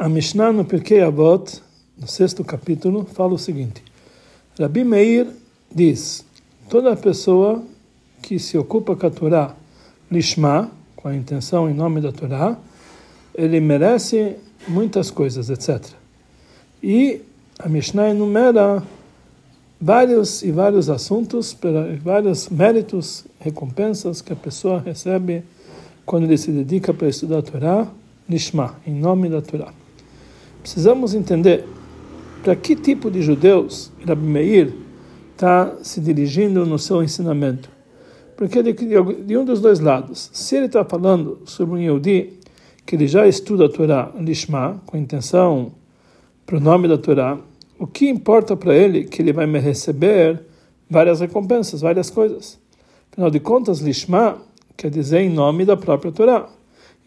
A Mishnah no Pirkei Avot, no sexto capítulo, fala o seguinte: Rabi Meir diz: toda pessoa que se ocupa com a Torá lishma, com a intenção em nome da Torá, ele merece muitas coisas, etc. E a Mishnah enumera vários e vários assuntos, vários méritos, recompensas que a pessoa recebe quando ele se dedica para estudar a Torá, lishma, em nome da Torá. Precisamos entender para que tipo de judeus Rabi Meir está se dirigindo no seu ensinamento. Porque de, de um dos dois lados, se ele está falando sobre um Yehudi que ele já estuda a Torá Lishma, com intenção para o nome da Torá, o que importa para ele que ele vai me receber várias recompensas, várias coisas. Afinal de contas, Lishma quer dizer em nome da própria Torá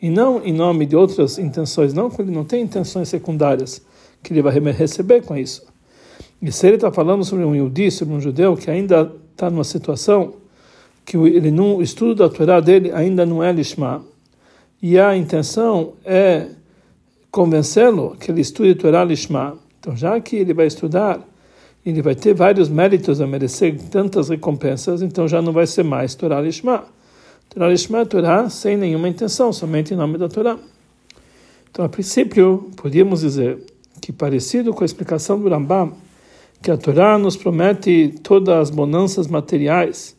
e não em nome de outras intenções, não quando ele não tem intenções secundárias que ele vai receber com isso. E se ele está falando sobre um Yudi, sobre um judeu que ainda está numa situação que ele não, o estudo da Torá dele ainda não é lishma, e a intenção é convencê-lo que ele estude Torá lishma, então já que ele vai estudar, ele vai ter vários méritos a merecer tantas recompensas, então já não vai ser mais Torá lishma. É Torá sem nenhuma intenção, somente em nome da Torá. Então, a princípio, podíamos dizer que, parecido com a explicação do Rambam, que a Torá nos promete todas as bonanças materiais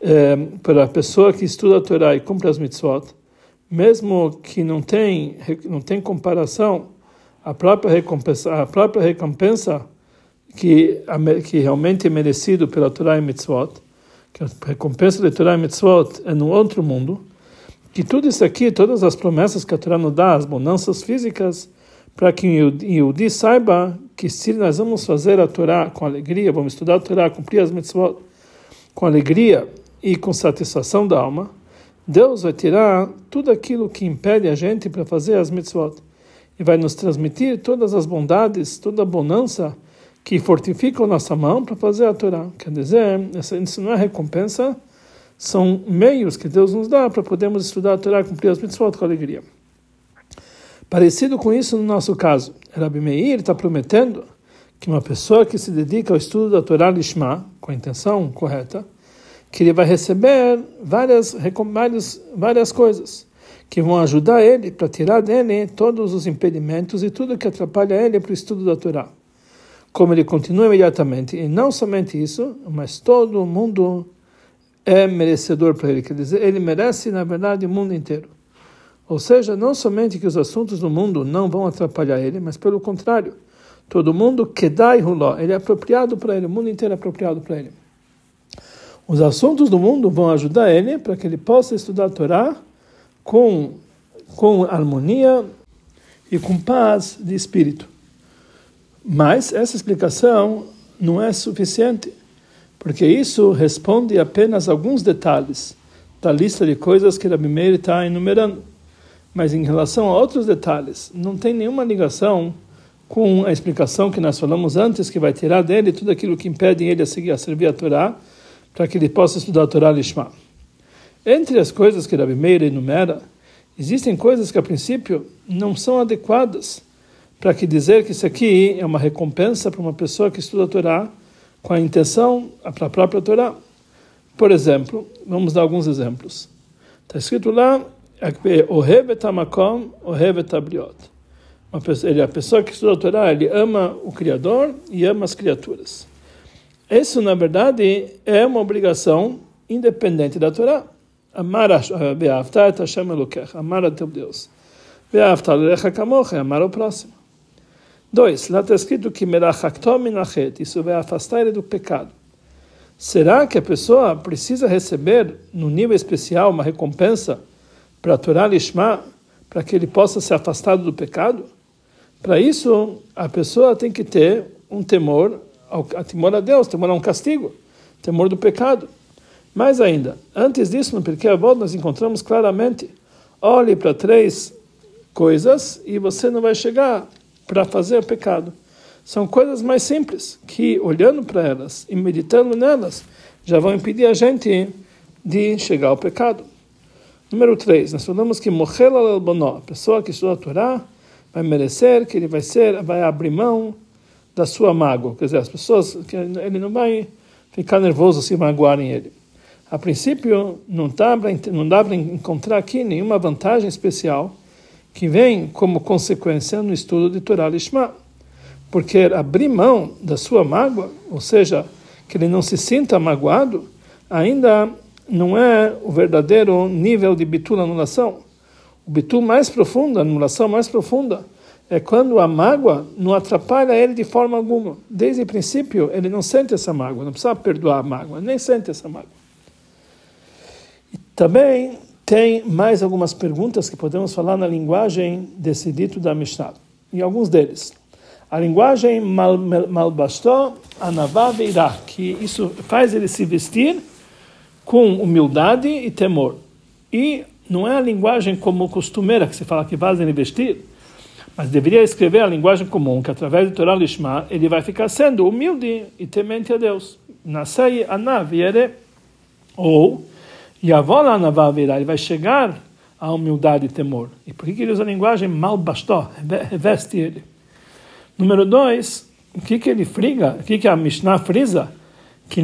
é, para a pessoa que estuda a Torá e cumpre as mitzvot, mesmo que não tem não tem comparação a própria recompensa a própria recompensa que que realmente é merecido pela Torá e mitzvot que a recompensa da Torá e Mitzvot é no outro mundo, que tudo isso aqui, todas as promessas que a Torá nos dá, as bonanças físicas, para que o Yudi saiba que se nós vamos fazer a Torá com alegria, vamos estudar a Torá, cumprir as mitzvot com alegria e com satisfação da alma, Deus vai tirar tudo aquilo que impede a gente para fazer as mitzvot. E vai nos transmitir todas as bondades, toda a bonança que fortificam nossa mão para fazer a Torá. Quer dizer, isso não é recompensa, são meios que Deus nos dá para podermos estudar a Torá e cumprir as mitzvot com alegria. Parecido com isso no nosso caso, Rabi Meir está prometendo que uma pessoa que se dedica ao estudo da Torá Lishma, com a intenção correta, que ele vai receber várias, várias, várias coisas que vão ajudar ele para tirar dele todos os impedimentos e tudo que atrapalha ele para o estudo da Torá como ele continua imediatamente, e não somente isso, mas todo mundo é merecedor para ele, quer dizer, ele merece, na verdade, o mundo inteiro. Ou seja, não somente que os assuntos do mundo não vão atrapalhar ele, mas pelo contrário, todo mundo que dá huló, ele é apropriado para ele, o mundo inteiro é apropriado para ele. Os assuntos do mundo vão ajudar ele para que ele possa estudar a Torá com, com harmonia e com paz de espírito. Mas essa explicação não é suficiente, porque isso responde apenas alguns detalhes da lista de coisas que Rabi Meir está enumerando. Mas em relação a outros detalhes, não tem nenhuma ligação com a explicação que nós falamos antes, que vai tirar dele tudo aquilo que impede ele a seguir a servir a Torá, para que ele possa estudar a Torá Lishma. Entre as coisas que Rabi Meir enumera, existem coisas que a princípio não são adequadas para que dizer que isso aqui é uma recompensa para uma pessoa que estuda a Torá com a intenção para a própria Torá. Por exemplo, vamos dar alguns exemplos. Está escrito lá. Ele a pessoa que estuda a Torá, ele ama o Criador e ama as criaturas. Isso, na verdade, é uma obrigação independente da Torá. Amar a Hashem amar a teu Deus. Amar o próximo. Dois, lá está escrito que isso vai afastar ele do pecado. Será que a pessoa precisa receber, no nível especial, uma recompensa para Torá Lishma, para que ele possa ser afastado do pecado? Para isso, a pessoa tem que ter um temor, a temor a Deus, temor a um castigo, temor do pecado. Mais ainda, antes disso, no Pirkei Avot, nós encontramos claramente, olhe para três coisas e você não vai chegar para fazer o pecado. São coisas mais simples que, olhando para elas e meditando nelas, já vão impedir a gente de chegar ao pecado. Número 3, nós falamos que Mochel al a pessoa que estuda a Torá, vai merecer, que ele vai ser, vai abrir mão da sua mágoa. Quer dizer, as pessoas, que ele não vai ficar nervoso se magoarem ele. A princípio, não dá para encontrar aqui nenhuma vantagem especial que vem como consequência no estudo de Torah Lishma. Porque abrir mão da sua mágoa, ou seja, que ele não se sinta magoado, ainda não é o verdadeiro nível de bitul anulação. O bitul mais profundo, a anulação mais profunda, é quando a mágoa não atrapalha ele de forma alguma. Desde o princípio, ele não sente essa mágoa, não precisa perdoar a mágoa, nem sente essa mágoa. E também tem mais algumas perguntas que podemos falar na linguagem desse dito da Mishnah. E alguns deles. A linguagem malbastó, anavá veirá, que isso faz ele se vestir com humildade e temor. E não é a linguagem como costumeira que se fala que fazem ele vestir, mas deveria escrever a linguagem comum, que através do Torah Lishma ele vai ficar sendo humilde e temente a Deus. Nasei anaviere, ou Yavola anavavira, ele vai chegar à humildade e temor. E por que ele usa a linguagem mal bastou, reveste ele? Número dois, o que, que ele friga, o que, que a Mishnah frisa? Que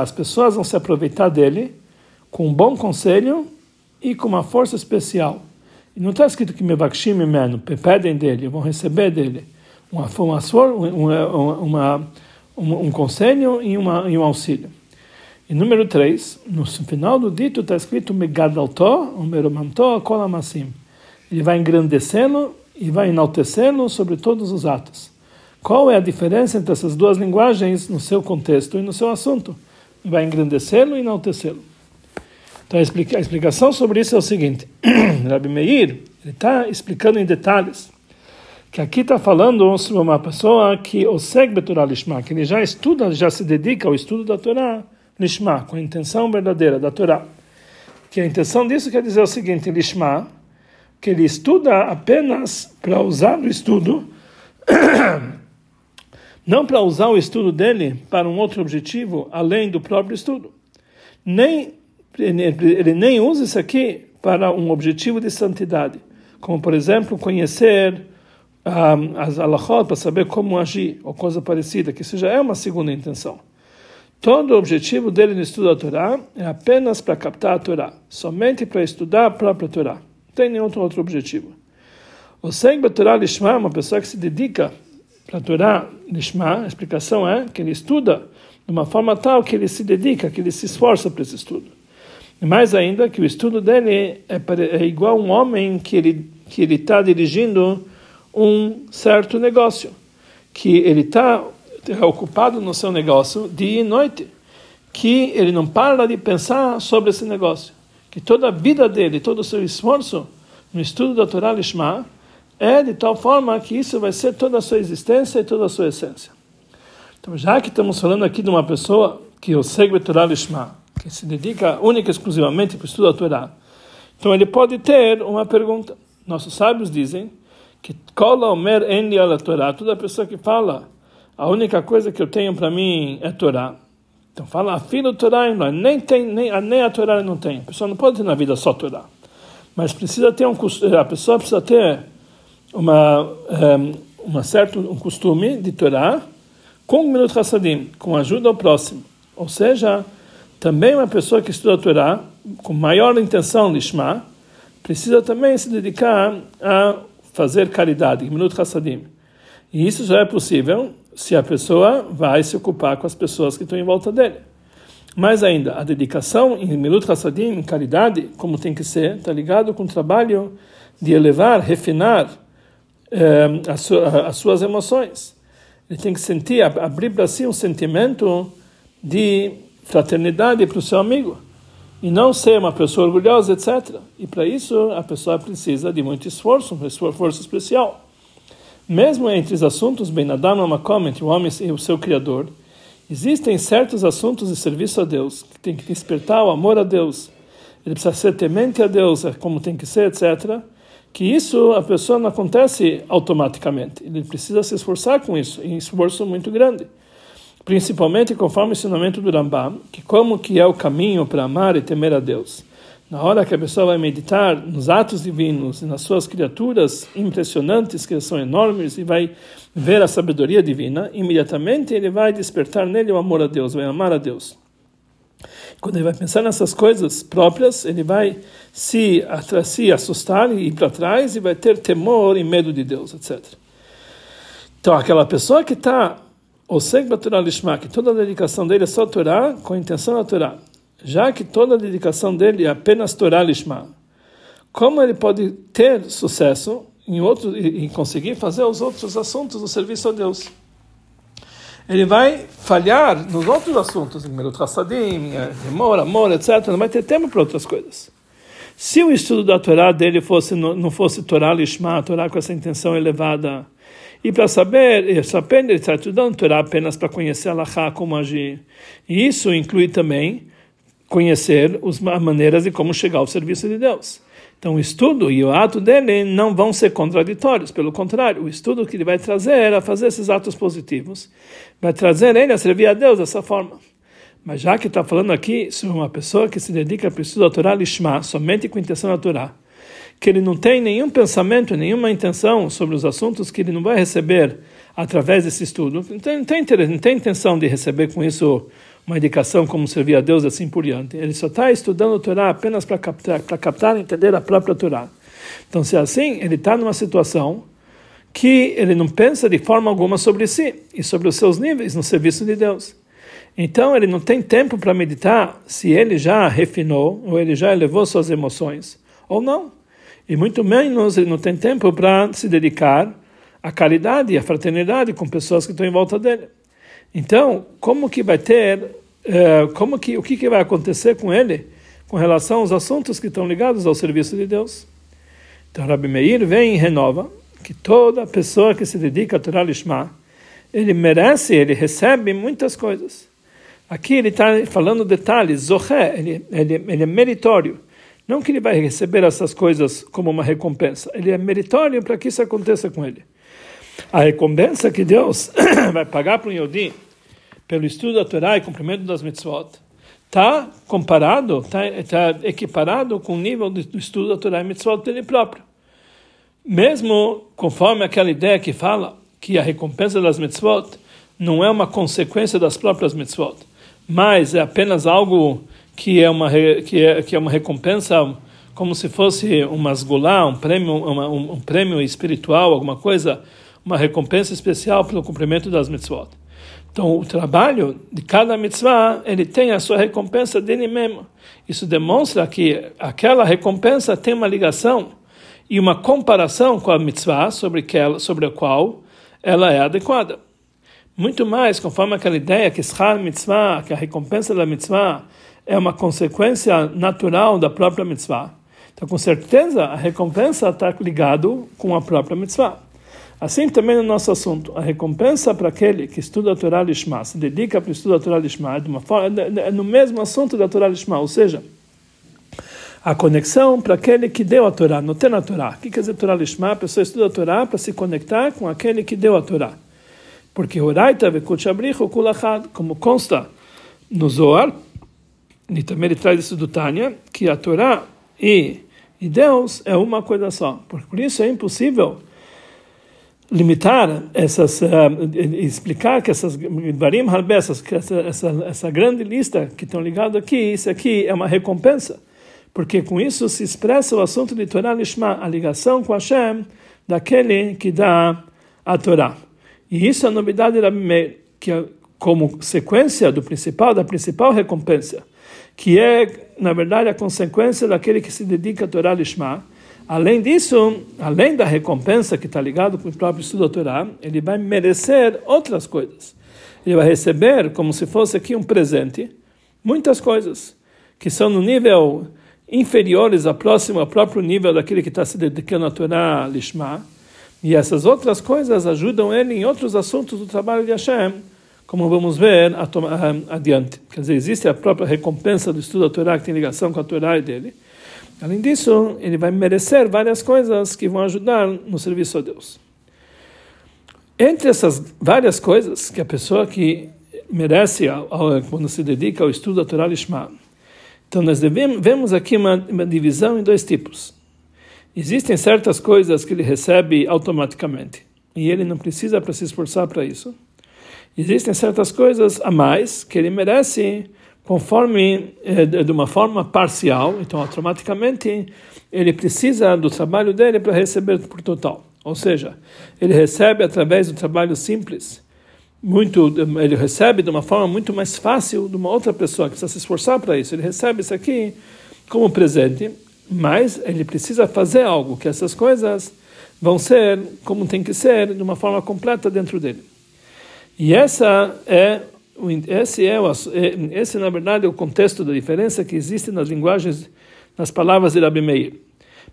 as pessoas vão se aproveitar dele com um bom conselho e com uma força especial. E não está escrito que mevakshim menu, pedem dele, vão receber dele uma, uma, uma, uma, um conselho e, uma, e um auxílio. E número 3, no final do dito está escrito Megadaltó, Umeromantó, Kolamassim. Ele vai engrandecê-lo e vai enaltecê-lo sobre todos os atos. Qual é a diferença entre essas duas linguagens no seu contexto e no seu assunto? Vai engrandecê-lo e enaltecê-lo. Então a explicação sobre isso é o seguinte: Rabi Meir está explicando em detalhes que aqui está falando sobre uma pessoa que o segue Torah Lishma, que ele já estuda, já se dedica ao estudo da Torá, Lishma, com a intenção verdadeira da Torá. Que a intenção disso quer dizer o seguinte: Lishma, que ele estuda apenas para usar o estudo, não para usar o estudo dele para um outro objetivo além do próprio estudo. Nem ele nem usa isso aqui para um objetivo de santidade, como por exemplo conhecer um, as alachot para saber como agir ou coisa parecida, que isso já é uma segunda intenção. Todo o objetivo dele no estudo da Torá é apenas para captar a Torá, somente para estudar a própria Torá. Não tem nenhum outro, objetivo. O Seng Torá Lishma, uma pessoa que se dedica para a Torá Lishma, a explicação é que ele estuda de uma forma tal que ele se dedica, que ele se esforça para esse estudo. E mais ainda, que o estudo dele é, é igual a um homem que ele que ele está dirigindo um certo negócio, que ele está ocupado no seu negócio dia e noite, que ele não para de pensar sobre esse negócio, que toda a vida dele, todo o seu esforço no estudo da Torá Lishma é de tal forma que isso vai ser toda a sua existência e toda a sua essência. Então, já que estamos falando aqui de uma pessoa que o segue Torá Lishma, que se dedica única e exclusivamente para o estudo da Torá, então ele pode ter uma pergunta. Nossos sábios dizem que Omer Torá, toda pessoa que fala a única coisa que eu tenho para mim é Torá. Então fala, a filho Torá nem tem nem, nem a Torá não tem. A pessoa não pode ter na vida só Torá, mas precisa ter um a pessoa precisa ter uma um, eh, uma certo um costume de Torá com minuto Hassadim, com ajuda ao próximo. Ou seja, também uma pessoa que estuda a Torá com maior intenção de Shema, precisa também se dedicar a fazer caridade, minuto Hassadim. E isso já é possível se a pessoa vai se ocupar com as pessoas que estão em volta dele. Mais ainda, a dedicação em Milut Hassadim, em caridade, como tem que ser, está ligado com o trabalho de elevar, refinar eh, as, as suas emoções. Ele tem que sentir, abrir para si um sentimento de fraternidade para o seu amigo e não ser uma pessoa orgulhosa, etc. E para isso a pessoa precisa de muito esforço, um esforço especial. Mesmo entre os assuntos bem Adam Makom, entre o homem e o seu Criador, existem certos assuntos de serviço a Deus, que tem que despertar o amor a Deus, ele precisa ser temente a Deus, é como tem que ser, etc. Que isso a pessoa não acontece automaticamente, ele precisa se esforçar com isso, e esforço muito grande. Principalmente conforme o ensinamento do Rambam, que como que é o caminho para amar e temer a Deus. Na hora que a pessoa vai meditar nos atos divinos e nas suas criaturas impressionantes, que são enormes, e vai ver a sabedoria divina, imediatamente ele vai despertar nele o amor a Deus, vai amar a Deus. Quando ele vai pensar nessas coisas próprias, ele vai se, se assustar e ir para trás e vai ter temor e medo de Deus, etc. Então, aquela pessoa que está, o Seg Torah Lishma, que toda a dedicação dele é só Torá, com a intenção da Torá, já que toda a dedicação dele é apenas Torah Lishma, como ele pode ter sucesso em, outro, em conseguir fazer os outros assuntos do serviço a Deus? Ele vai falhar nos outros assuntos, em Merut Hassadim, amor, amor, etc. Não vai ter tempo para outras coisas. Se o estudo da Torá dele fosse não fosse Torá Lishma, Torá com essa intenção elevada, e para saber, saber ele está estudando Torá apenas para conhecer Allah como agir. E isso inclui também conhecer as maneiras de como chegar ao serviço de Deus. Então, o estudo e o ato dele não vão ser contraditórios, pelo contrário, o estudo que ele vai trazer a fazer esses atos positivos, vai trazer ele a servir a Deus dessa forma. Mas já que está falando aqui sobre uma pessoa que se dedica para o estudo da Torá Lishma, somente com intenção da Torá, que ele não tem nenhum pensamento, nenhuma intenção sobre os assuntos que ele não vai receber através desse estudo, não tem, não tem, não tem intenção de receber com isso uma indicação como servir a Deus assim por diante. Ele só está estudando a Torá apenas para captar, para captar e entender a própria Torá. Então, se é assim, ele está numa situação que ele não pensa de forma alguma sobre si e sobre os seus níveis no serviço de Deus. Então, ele não tem tempo para meditar se ele já refinou ou ele já elevou suas emoções ou não. E muito menos ele não tem tempo para se dedicar à caridade e à fraternidade com pessoas que estão em volta dele. Então, como que vai ter, uh, como que, o que, que vai acontecer com ele com relação aos assuntos que estão ligados ao serviço de Deus? Então, Rabbi Meir vem e renova que toda pessoa que se dedica a Torah Lishma, ele merece, ele recebe muitas coisas. Aqui ele está falando detalhes, Zohé, ele, ele, ele é meritório. Não que ele vai receber essas coisas como uma recompensa, ele é meritório para que isso aconteça com ele. A recompensa que Deus vai pagar para um Yodi pelo estudo da Torá e cumprimento das mitzvot está comparado, está tá equiparado com o nível do, do estudo da Torá e mitzvot dele próprio. Mesmo conforme aquela ideia que fala que a recompensa das mitzvot não é uma consequência das próprias mitzvot, mas é apenas algo que é uma que é, que é uma recompensa como se fosse uma sgulá, um prêmio, uma, um, um prêmio espiritual, alguma coisa uma recompensa especial pelo cumprimento das mitzvot. Então, o trabalho de cada mitzvah, ele tem a sua recompensa dele mesmo. Isso demonstra que aquela recompensa tem uma ligação e uma comparação com a mitzvah sobre, aquela, sobre a qual ela é adequada. Muito mais, conforme aquela ideia que schar mitzvah, que a recompensa da mitzvah é uma consequência natural da própria mitzvah. Então, com certeza, a recompensa está ligado com a própria mitzvah. Assim também no nosso assunto, a recompensa para aquele que estuda a Torá Lishma, se dedica para o estudo da Torá Lishma, é, uma forma, é no mesmo assunto da Torá Lishma, ou seja, a conexão para aquele que deu a Torá, não tem a Torá. O que quer dizer Torá Lishma? A pessoa estuda a Torá para se conectar com aquele que deu a Torá. Porque Horaita vekuchabrichu kulachad, como consta no Zohar, e também ele traz isso do Tânia, que a Torá e, e Deus é uma coisa só. Por isso é impossível limitar essas, uh, explicar que essas varim essas, essa, essa, grande lista que estão ligados aqui, isso aqui é uma recompensa, porque com isso se expressa o assunto de Torah Lishma, a ligação com Hashem daquele que dá a Torá. E isso é a novidade da que é como sequência do principal, da principal recompensa, que é, na verdade, a consequência daquele que se dedica a Torah Lishma, Além disso, além da recompensa que está ligado com o próprio estudo da Torá, ele vai merecer outras coisas. Ele vai receber, como se fosse aqui um presente, muitas coisas que são no nível inferiores ao próximo, ao próprio nível daquele que está se dedicando à Torá Lishma. E essas outras coisas ajudam ele em outros assuntos do trabalho de Hashem, como vamos ver adiante. Quer dizer, existe a própria recompensa do estudo da Torá que tem ligação com a Torá dele. Além disso, ele vai merecer várias coisas que vão ajudar no serviço a Deus. Entre essas várias coisas que a pessoa que merece quando se dedica ao estudo da Torá Lishma, Então nós devemos, vemos aqui uma, uma divisão em dois tipos. Existem certas coisas que ele recebe automaticamente e ele não precisa para se esforçar para isso. Existem certas coisas a mais que ele merece conforme eh, de uma forma parcial, então automaticamente ele precisa do trabalho dele para receber por total. Ou seja, ele recebe através do trabalho simples, muito, ele recebe de uma forma muito mais fácil de uma outra pessoa que precisa se esforçar para isso. Ele recebe isso aqui como presente, mas ele precisa fazer algo que essas coisas vão ser como tem que ser de uma forma completa dentro dele. E essa é esse é, o, esse na verdade é o contexto da diferença que existe nas linguagens, nas palavras de Rabi Meir.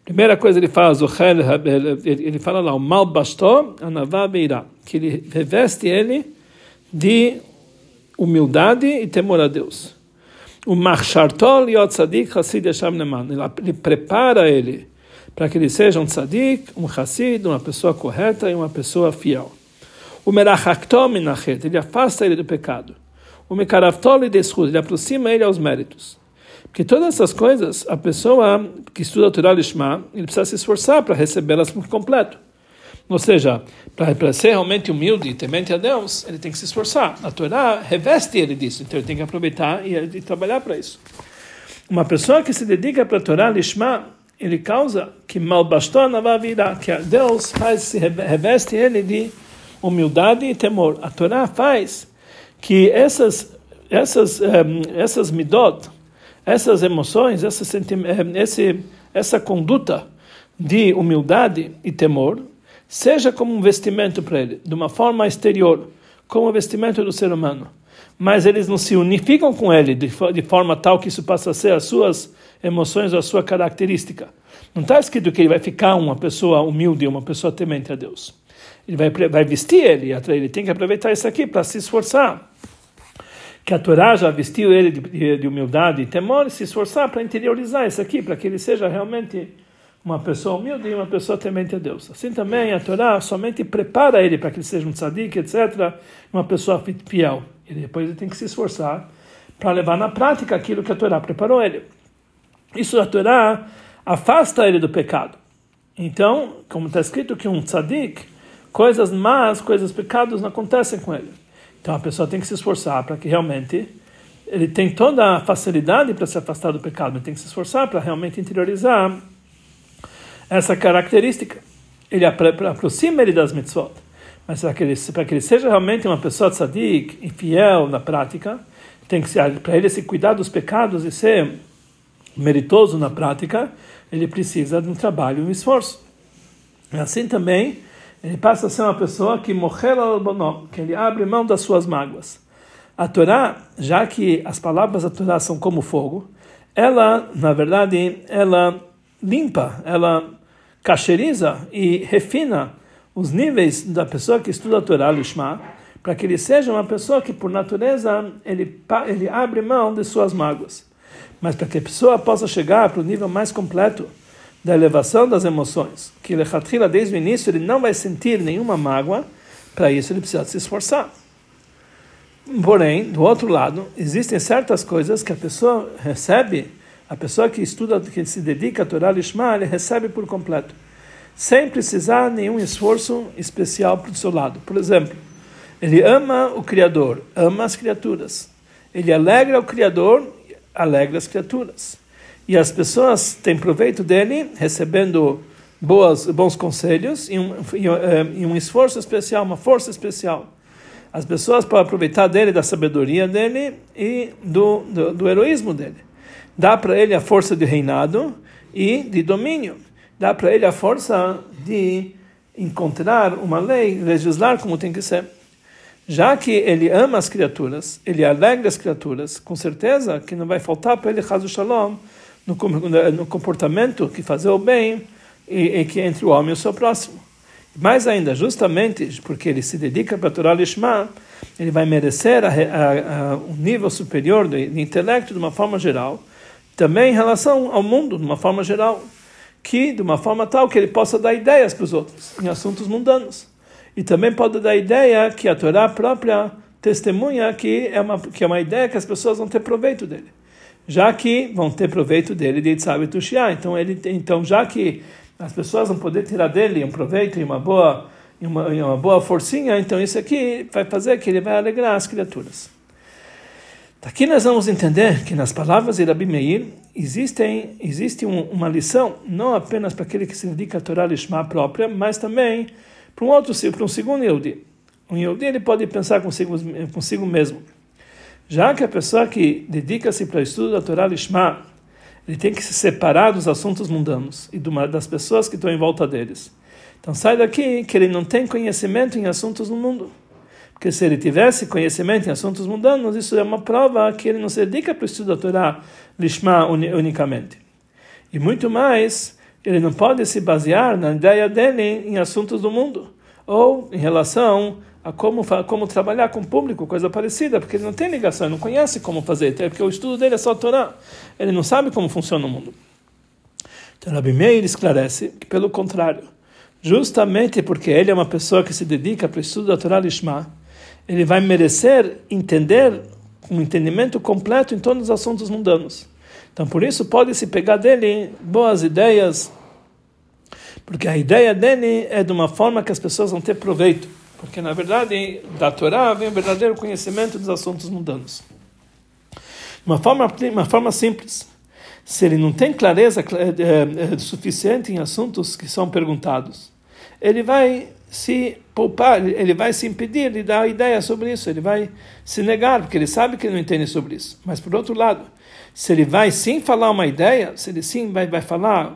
Primeira coisa ele fala, ele fala lá, o mal bastou, anavá beirá, que ele reveste ele de humildade e temor a Deus. O marchartol yot tzadik hasid yasham neman, ele prepara ele para que ele seja um tzadik, um hassid, uma pessoa correta e uma pessoa fiel. O merachaktom minachet, ele afasta ele do pecado. O mekaravtol deshud, ele aproxima ele aos méritos. Porque todas essas coisas, a pessoa que estuda a Torá Lishma, ele precisa se esforçar para recebê-las por completo. Ou seja, para ser realmente humilde e temente a Deus, ele tem que se esforçar. A Torá reveste ele disso, então ele tem que aproveitar e, e trabalhar para isso. Uma pessoa que se dedica para a Torá Lishma, ele causa que malbastou na vida, que Deus faz, se reveste ele de humildade e temor. A Torá faz que essas, essas, um, eh, essas midot, essas emoções, essa, eh, esse, essa conduta de humildade e temor, seja como um vestimento para ele, de uma forma exterior, como o vestimento do ser humano. Mas eles não se unificam com ele de, de forma tal que isso passa a ser as suas emoções ou a sua característica. Não está escrito que ele vai ficar uma pessoa humilde, uma pessoa temente a Deus. Ele vai, vai vestir ele, ele tem que aproveitar isso aqui para se esforçar. Que a Torá já vestiu ele de, de humildade e temor, e se esforçar para interiorizar isso aqui, para que ele seja realmente uma pessoa humilde e uma pessoa temente a Deus. Assim também a Torá somente prepara ele para que ele seja um tzadik, etc., uma pessoa fiel. E depois ele tem que se esforçar para levar na prática aquilo que a Torá preparou ele. Isso a Torá afasta ele do pecado. Então, como está escrito que um tzadik, coisas más, coisas pecados não acontecem com ele. Então a pessoa tem que se esforçar para que realmente ele tem toda a facilidade para se afastar do pecado, mas tem que se esforçar para realmente interiorizar essa característica. Ele aproxima ele das mitzvot. Mas para que ele, para que ele seja realmente uma pessoa tzadik e fiel na prática, tem que ser para ele se cuidar dos pecados e ser meritoso na prática, ele precisa de um trabalho e um esforço. Assim também, ele passa a ser uma pessoa que morreu al que ele abre mão das suas mágoas. A Torá, já que as palavras da Torá são como fogo, ela, na verdade, ela limpa, ela cacheriza e refina os níveis da pessoa que estuda a Torá, Lishma, para que ele seja uma pessoa que, por natureza, ele, ele abre mão de suas mágoas. Mas para que a pessoa possa chegar para o nível mais completo da elevação das emoções, que ele desde o início ele não vai sentir nenhuma mágoa, para isso ele precisa se esforçar. Porém, do outro lado, existem certas coisas que a pessoa recebe a pessoa que estuda, que se dedica a Torá Lishma, ele recebe por completo, sem precisar nenhum esforço especial para o seu lado. Por exemplo, ele ama o Criador, ama as criaturas. Ele alegra o Criador, alegra as criaturas. E as pessoas têm proveito dele, recebendo boas, bons conselhos e um, eh, e um esforço especial, uma força especial. As pessoas podem aproveitar dele, da sabedoria dele e do, do, do heroísmo dele dá para ele a força de reinado e de domínio. Dá para ele a força de encontrar uma lei, legislar como tem que ser. Já que ele ama as criaturas, ele alegra as criaturas, com certeza que não vai faltar para ele, Hazu Shalom, no, no comportamento que fazer o bem e, e, que entre o homem e o seu próximo. Mais ainda, justamente porque ele se dedica para a Torah Lishma, ele vai merecer a, a, a, um nível superior de, de intelecto de uma forma geral, também em relação ao mundo, de uma forma geral, que de uma forma tal que ele possa dar ideias para os outros em assuntos mundanos. E também pode dar ideia que a Torá própria testemunha que é uma que é uma ideia que as pessoas vão ter proveito dele. Já que vão ter proveito dele de Itzabe Tushia. Então, ele, então, já que as pessoas vão poder tirar dele um proveito e uma boa, uma, uma boa forcinha, então isso aqui vai fazer que ele vai alegrar as criaturas. Aqui nós vamos entender que nas palavras de Rabi Meir existem, existe uma lição, não apenas para aquele que se dedica a Torá Lishma própria, mas também para um outro, para um segundo Yehudi. Um Yehudi ele pode pensar consigo, consigo mesmo. Já que a pessoa que dedica-se para o estudo da Torá Lishma, ele tem que se separar dos assuntos mundanos e das pessoas que estão em volta deles. Então sai daqui que ele não tem conhecimento em assuntos do mundo. Porque se ele tivesse conhecimento em assuntos mundanos, isso é uma prova que ele não se dedica para o estudo da Torá Lishma unicamente. E muito mais, ele não pode se basear na ideia dele em assuntos do mundo, ou em relação a como, como trabalhar com o público, coisa parecida, porque ele não tem ligação, ele não conhece como fazer, porque o estudo dele é só a Torá, ele não sabe como funciona o mundo. Então, Rabi Meir esclarece que, pelo contrário, justamente porque ele é uma pessoa que se dedica para o estudo da Torá Lishma, ele vai merecer entender um entendimento completo em todos os assuntos mundanos. Então, por isso, pode-se pegar dele boas ideias, porque a ideia dele é de uma forma que as pessoas vão ter proveito. Porque, na verdade, da Torá vem o verdadeiro conhecimento dos assuntos mundanos. Uma forma, uma forma simples. Se ele não tem clareza é, é, suficiente em assuntos que são perguntados, ele vai se poupar, ele vai se impedir de dar ideia sobre isso, ele vai se negar, porque ele sabe que ele não entende sobre isso. Mas, por outro lado, se ele vai sim falar uma ideia, se ele sim vai, vai falar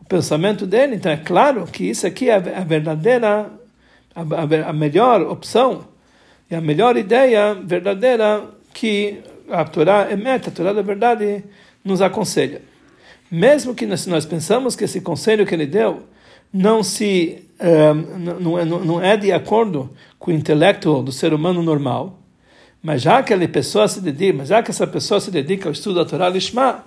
o pensamento dele, então é claro que isso aqui é a verdadeira, a, a, melhor opção, e a melhor ideia verdadeira que a Torá é meta, a Torá da verdade nos aconselha. Mesmo que nós, nós pensamos que esse conselho que ele deu não se não, é, não é de acordo com o intelecto do ser humano normal, mas já que a pessoa se dedica, mas já que essa pessoa se dedica ao estudo da Torá Lishma,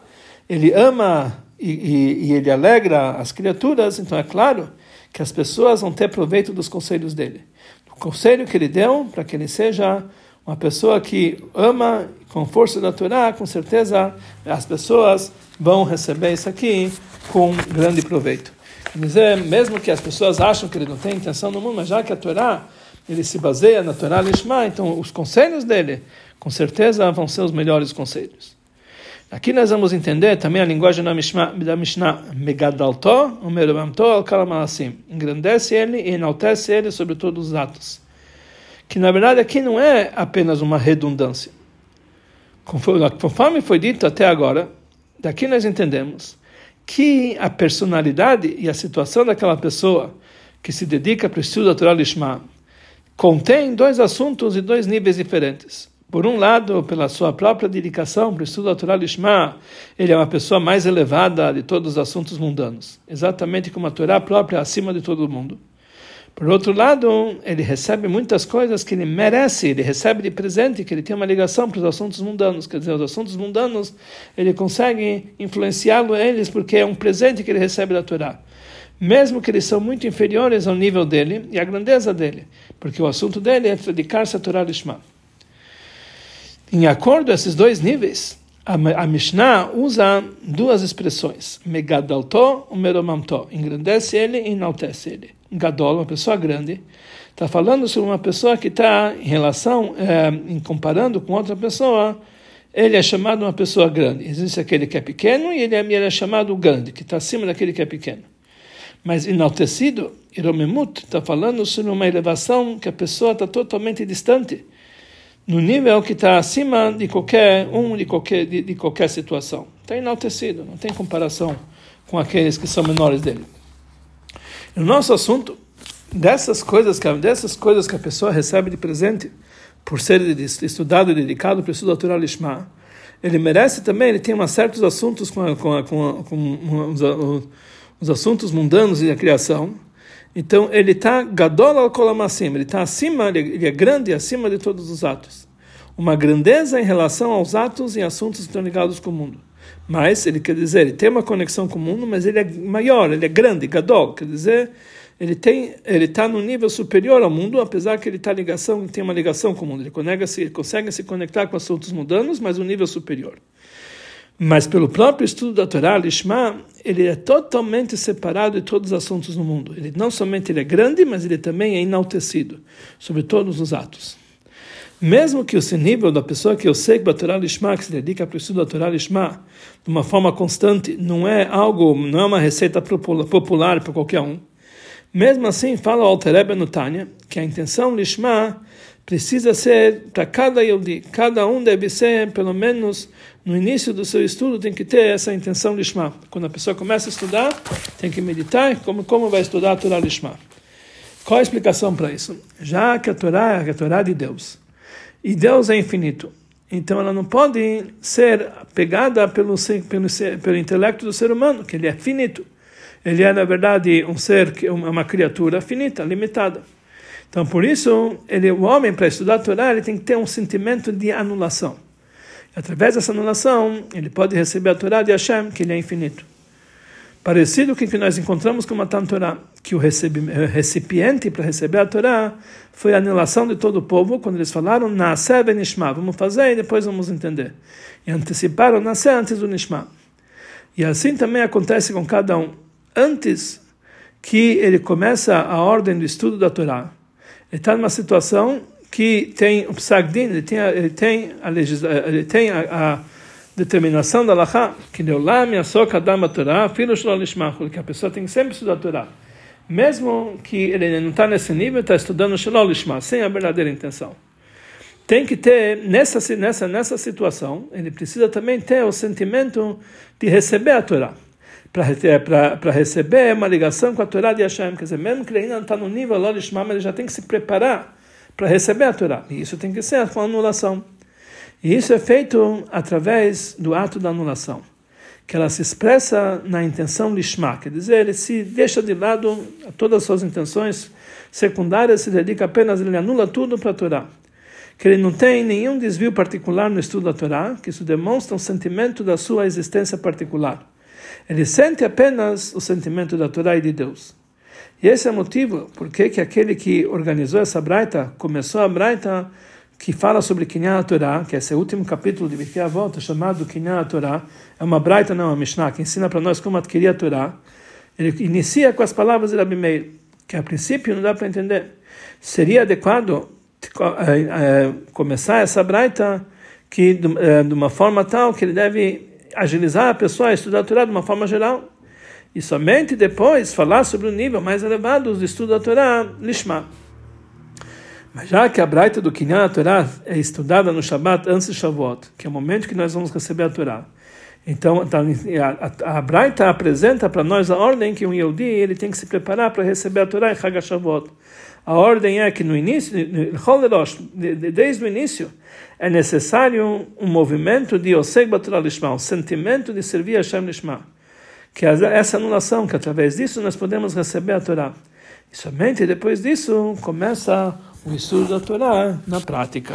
ele ama e, e, e, ele alegra as criaturas, então é claro que as pessoas vão ter proveito dos conselhos dele. O conselho que ele deu para que ele seja uma pessoa que ama com força da Torá, com certeza as pessoas vão receber isso aqui com grande proveito dizer, mesmo que as pessoas acham que ele não tem intenção no mundo, mas já que a Torá ele se baseia na Torá Lishma, então os conselhos dele, com certeza, vão ser os melhores conselhos. Aqui nós vamos entender também a linguagem da Mishnah, da Megadalto, o Merubamto, al Kalamalasim. Engrandece ele e enaltece ele sobre todos os atos. Que na verdade aqui não é apenas uma redundância. Conforme foi dito até agora, daqui nós entendemos que a personalidade e a situação daquela pessoa que se dedica para o estudo da Torá Lishma contém dois assuntos e dois níveis diferentes. Por um lado, pela sua própria dedicação para o estudo da Torá Lishma, ele é uma pessoa mais elevada de todos os assuntos mundanos, exatamente como a Torá própria acima de todo mundo. Por outro lado, ele recebe muitas coisas que ele merece, ele recebe de presente, que ele tem uma ligação para os assuntos mundanos. Quer dizer, os assuntos mundanos, ele consegue influenciá-lo eles porque é um presente que ele recebe da Torá. Mesmo que eles são muito inferiores ao nível dele e à grandeza dele, porque o assunto dele é dedicar-se à Torá Lishma. Em acordo a esses dois níveis, a Mishnah usa duas expressões, megadalto e meromamto, engrandece ele e enaltece ele. Gadol, uma pessoa grande, está falando sobre uma pessoa que está em relação, é, em comparando com outra pessoa, ele é chamado uma pessoa grande. Existe aquele que é pequeno e ele é, ele é chamado grande, que está acima daquele que é pequeno. Mas enaltecido, Iromemut, está falando sobre uma elevação que a pessoa está totalmente distante no nível que está acima de qualquer um, de qualquer, de, de qualquer situação. Está enaltecido, não tem comparação com aqueles que são menores dele. O nosso assunto, dessas coisas, que, dessas coisas que a pessoa recebe de presente, por ser estudado e dedicado para o estudo da Lishma, ele merece também, ele tem uma certos assuntos com, a, com, a, com, a, com os, os, assuntos mundanos e a criação, então ele está gadol al kolamassim, ele está acima, ele é grande acima de todos os atos. Uma grandeza em relação aos atos e assuntos que estão ligados com o mundo. Mas ele quer dizer, ele tem uma conexão com o mundo, mas ele é maior, ele é grande, gadol, quer dizer, ele tem, ele está no nível superior ao mundo, apesar que ele tá ligação, tem uma ligação com o mundo. Ele consegue se, consegue se conectar com assuntos mundanos, mas no nível superior. Mas pelo próprio estudo da Torá, Lishma, ele é totalmente separado de todos os assuntos no mundo. Ele não somente ele é grande, mas ele também é enaltecido sobre todos os atos. Mesmo que o nível da pessoa que eu sei que a Lishma, que se dedica para o estudo da Torá Lishma, de uma forma constante, não é algo, não é uma receita popular para qualquer um. Mesmo assim, fala o Alterebe no que a intenção Lishma precisa ser para cada Yodi, cada um deve ser, pelo menos no início do seu estudo, tem que ter essa intenção Lishma. Quando a pessoa começa a estudar, tem que meditar como, como vai estudar a Torá Lishma. Qual a explicação para isso? Já que a Torá é a Torá de Deus, e Deus é infinito, então ela não pode ser pegada pelo, pelo, pelo intelecto do ser humano, que ele é finito. Ele é, na verdade, um ser, uma criatura finita, limitada. Então, por isso, ele, o homem, para estudar a Torá, ele tem que ter um sentimento de anulação. E, através dessa anulação, ele pode receber a Torá de Hashem, que ele é infinito. Parecido com o que nós encontramos com Matan Torá, que o recipiente para receber a Torá foi a anulação de todo o povo, quando eles falaram Naseh ben Nishma, vamos fazer e depois vamos entender. E anteciparam Naseh antes do Nishma. E assim também acontece com cada um. Antes que ele começa a ordem do estudo da Torá, ele está numa situação que tem o psagdin, ele tem a, ele tem a, ele tem a, a determinação da Laha, que Neulam Yasok Adam Torá, filho Shalom Lishmachul, que a pessoa tem que sempre estudar a Torá. Mesmo que ele não está nesse nível, está estudando Shalom Lishma, sem a verdadeira intenção. Tem que ter, nessa, nessa, nessa situação, ele precisa também ter o sentimento de receber a Torá para receber uma ligação com a Torá de Hashem. Quer dizer, mesmo que ele ainda não está no nível Shema, ele já tem que se preparar para receber a Torá. E isso tem que ser com anulação. E isso é feito através do ato da anulação, que ela se expressa na intenção lishma, quer dizer, ele se deixa de lado todas as suas intenções secundárias, se dedica apenas, ele anula tudo para a Torá. Que ele não tem nenhum desvio particular no estudo da Torá, que isso demonstra um sentimento da sua existência particular. Ele sente apenas o sentimento da Torá e de Deus. E esse é o motivo por que aquele que organizou essa braita, começou a braita que fala sobre Kinyan Torá, que é esse último capítulo de Birkei Avot, chamado Kinyan Torá, é uma braita, não, uma Mishnah, que ensina para nós como adquirir a Torá. Ele inicia com as palavras de Rabi Meir, que a princípio não dá para entender. Seria adequado eh, eh, começar essa braita que de, de uma forma tal que ele deve agilizar a pessoa a estudar a Torá de uma forma geral. E somente depois falar sobre o nível mais elevado do estudo da Torá, Lishma. Mas já que a Braita do Kinyan Torá é estudada no Shabbat antes de Shavuot, que é o momento que nós vamos receber a Torá, então tá, a, a, Braita apresenta para nós a ordem que um Yehudi ele tem que se preparar para receber a Torá em Chag Shavuot. A ordem é que no início, desde o início, é necessário um movimento de Oseg Batorah Lishma, um sentimento de servir a Hashem Lishma. Que essa anulação, que através disso nós podemos receber a Torá. E somente depois disso começa o estudo da Torá na prática.